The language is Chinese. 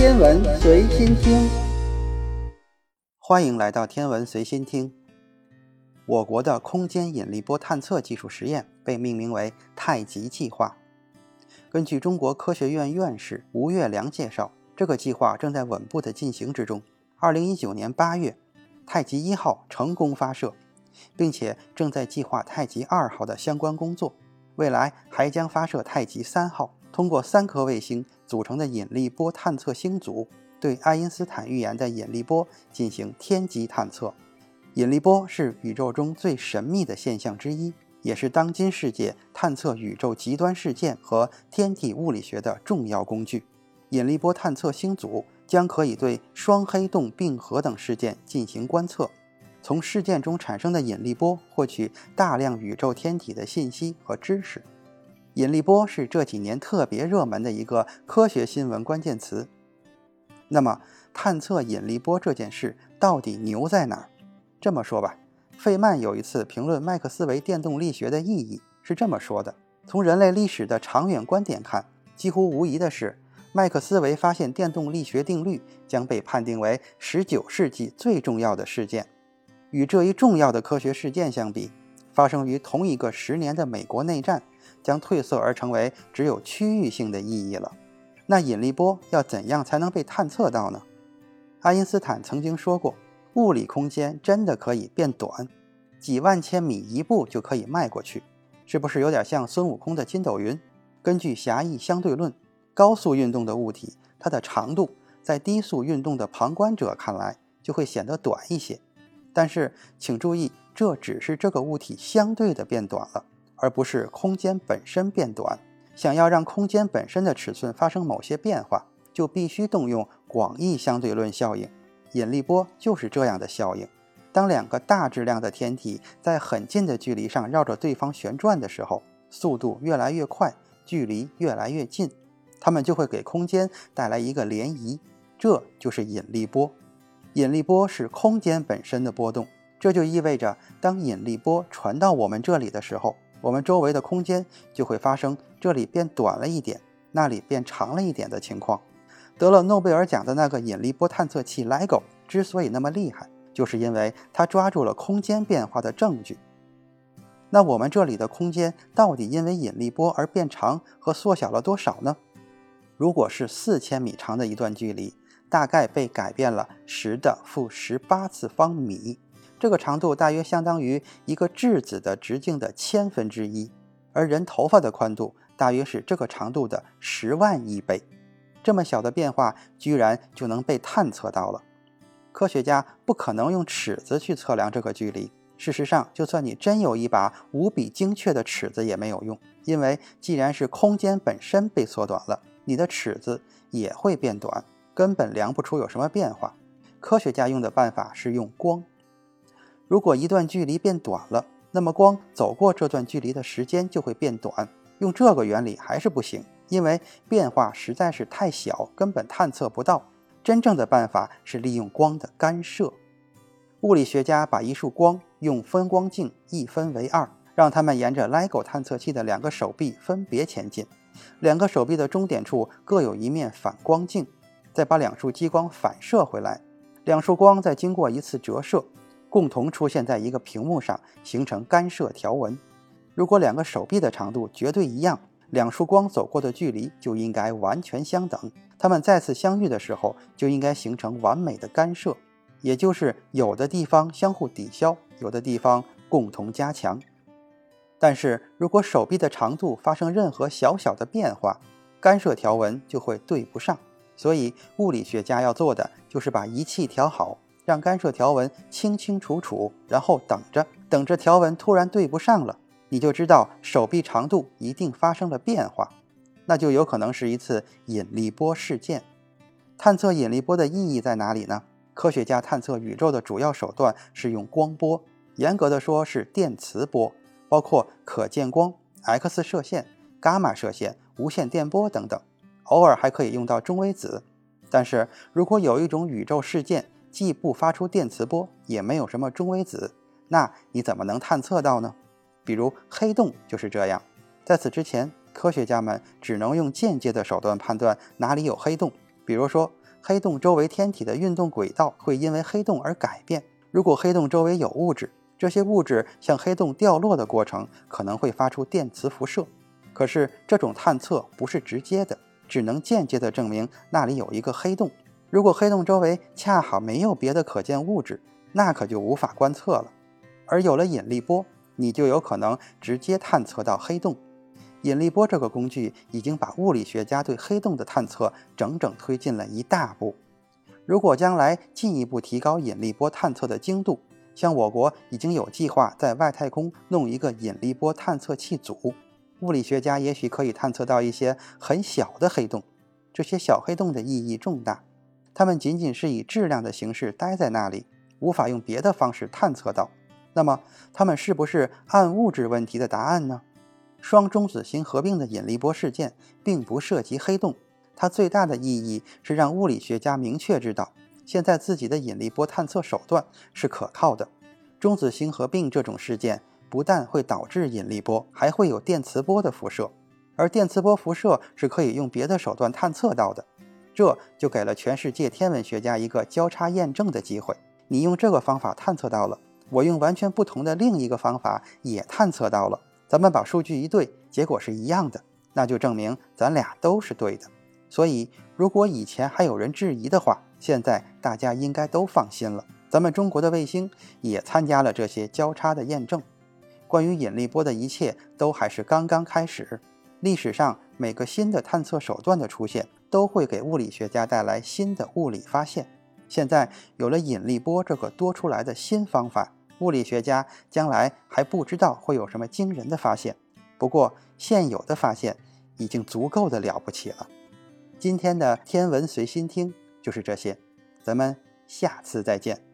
天文随心听，欢迎来到天文随心听。我国的空间引力波探测技术实验被命名为“太极计划”。根据中国科学院院士吴月良介绍，这个计划正在稳步的进行之中。二零一九年八月，太极一号成功发射，并且正在计划太极二号的相关工作。未来还将发射太极三号，通过三颗卫星组成的引力波探测星组，对爱因斯坦预言的引力波进行天基探测。引力波是宇宙中最神秘的现象之一，也是当今世界探测宇宙极端事件和天体物理学的重要工具。引力波探测星组将可以对双黑洞并合等事件进行观测。从事件中产生的引力波获取大量宇宙天体的信息和知识。引力波是这几年特别热门的一个科学新闻关键词。那么，探测引力波这件事到底牛在哪儿？这么说吧，费曼有一次评论麦克斯韦电动力学的意义是这么说的：从人类历史的长远观点看，几乎无疑的是，麦克斯韦发现电动力学定律将被判定为19世纪最重要的事件。与这一重要的科学事件相比，发生于同一个十年的美国内战将褪色而成为只有区域性的意义了。那引力波要怎样才能被探测到呢？爱因斯坦曾经说过，物理空间真的可以变短，几万千米一步就可以迈过去，是不是有点像孙悟空的筋斗云？根据狭义相对论，高速运动的物体，它的长度在低速运动的旁观者看来就会显得短一些。但是，请注意，这只是这个物体相对的变短了，而不是空间本身变短。想要让空间本身的尺寸发生某些变化，就必须动用广义相对论效应。引力波就是这样的效应。当两个大质量的天体在很近的距离上绕着对方旋转的时候，速度越来越快，距离越来越近，它们就会给空间带来一个涟漪，这就是引力波。引力波是空间本身的波动，这就意味着，当引力波传到我们这里的时候，我们周围的空间就会发生这里变短了一点，那里变长了一点的情况。得了诺贝尔奖的那个引力波探测器 LIGO 之所以那么厉害，就是因为它抓住了空间变化的证据。那我们这里的空间到底因为引力波而变长和缩小了多少呢？如果是四千米长的一段距离。大概被改变了十的负十八次方米，这个长度大约相当于一个质子的直径的千分之一，而人头发的宽度大约是这个长度的十万亿倍。这么小的变化居然就能被探测到了。科学家不可能用尺子去测量这个距离。事实上，就算你真有一把无比精确的尺子也没有用，因为既然是空间本身被缩短了，你的尺子也会变短。根本量不出有什么变化。科学家用的办法是用光。如果一段距离变短了，那么光走过这段距离的时间就会变短。用这个原理还是不行，因为变化实在是太小，根本探测不到。真正的办法是利用光的干涉。物理学家把一束光用分光镜一分为二，让它们沿着 LIGO 探测器的两个手臂分别前进。两个手臂的终点处各有一面反光镜。再把两束激光反射回来，两束光再经过一次折射，共同出现在一个屏幕上，形成干涉条纹。如果两个手臂的长度绝对一样，两束光走过的距离就应该完全相等。它们再次相遇的时候，就应该形成完美的干涉，也就是有的地方相互抵消，有的地方共同加强。但是如果手臂的长度发生任何小小的变化，干涉条纹就会对不上。所以，物理学家要做的就是把仪器调好，让干涉条纹清清楚楚，然后等着，等着条纹突然对不上了，你就知道手臂长度一定发生了变化，那就有可能是一次引力波事件。探测引力波的意义在哪里呢？科学家探测宇宙的主要手段是用光波，严格的说是电磁波，包括可见光、X 射线、伽马射线、无线电波等等。偶尔还可以用到中微子，但是如果有一种宇宙事件既不发出电磁波，也没有什么中微子，那你怎么能探测到呢？比如黑洞就是这样。在此之前，科学家们只能用间接的手段判断哪里有黑洞，比如说黑洞周围天体的运动轨道会因为黑洞而改变。如果黑洞周围有物质，这些物质向黑洞掉落的过程可能会发出电磁辐射。可是这种探测不是直接的，只能间接地证明那里有一个黑洞。如果黑洞周围恰好没有别的可见物质，那可就无法观测了。而有了引力波，你就有可能直接探测到黑洞。引力波这个工具已经把物理学家对黑洞的探测整整推进了一大步。如果将来进一步提高引力波探测的精度，像我国已经有计划在外太空弄一个引力波探测器组，物理学家也许可以探测到一些很小的黑洞。这些小黑洞的意义重大。它们仅仅是以质量的形式待在那里，无法用别的方式探测到。那么，它们是不是暗物质问题的答案呢？双中子星合并的引力波事件并不涉及黑洞，它最大的意义是让物理学家明确知道，现在自己的引力波探测手段是可靠的。中子星合并这种事件不但会导致引力波，还会有电磁波的辐射，而电磁波辐射是可以用别的手段探测到的。这就给了全世界天文学家一个交叉验证的机会。你用这个方法探测到了，我用完全不同的另一个方法也探测到了。咱们把数据一对，结果是一样的，那就证明咱俩都是对的。所以，如果以前还有人质疑的话，现在大家应该都放心了。咱们中国的卫星也参加了这些交叉的验证。关于引力波的一切都还是刚刚开始。历史上每个新的探测手段的出现。都会给物理学家带来新的物理发现。现在有了引力波这个多出来的新方法，物理学家将来还不知道会有什么惊人的发现。不过，现有的发现已经足够的了不起了。今天的天文随心听就是这些，咱们下次再见。